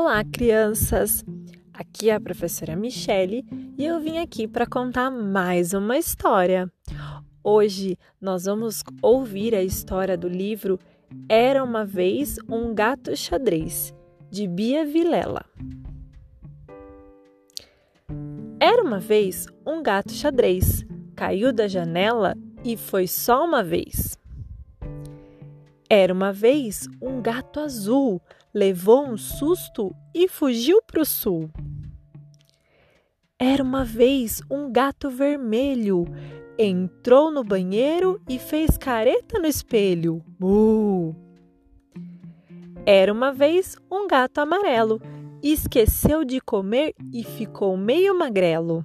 Olá, crianças! Aqui é a professora Michele e eu vim aqui para contar mais uma história. Hoje nós vamos ouvir a história do livro Era uma vez um gato xadrez, de Bia Vilela. Era uma vez um gato xadrez, caiu da janela e foi só uma vez. Era uma vez um gato azul, levou um susto e fugiu para o sul. Era uma vez um gato vermelho, entrou no banheiro e fez careta no espelho. Uh! Era uma vez um gato amarelo, esqueceu de comer e ficou meio magrelo.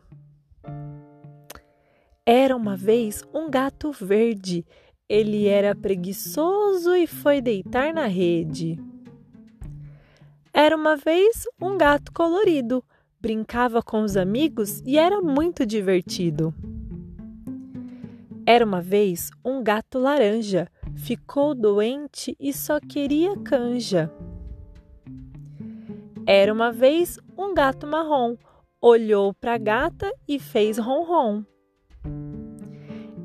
Era uma vez um gato verde, ele era preguiçoso e foi deitar na rede. Era uma vez um gato colorido, brincava com os amigos e era muito divertido. Era uma vez um gato laranja, ficou doente e só queria canja. Era uma vez um gato marrom, olhou para a gata e fez ronron.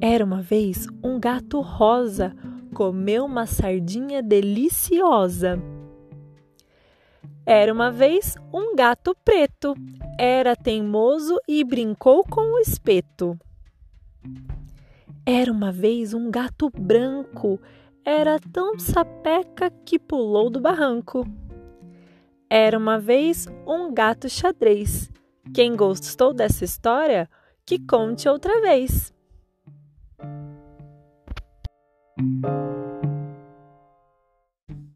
Era uma vez um gato rosa, comeu uma sardinha deliciosa. Era uma vez um gato preto, era teimoso e brincou com o espeto. Era uma vez um gato branco, era tão sapeca que pulou do barranco. Era uma vez um gato xadrez. Quem gostou dessa história, que conte outra vez.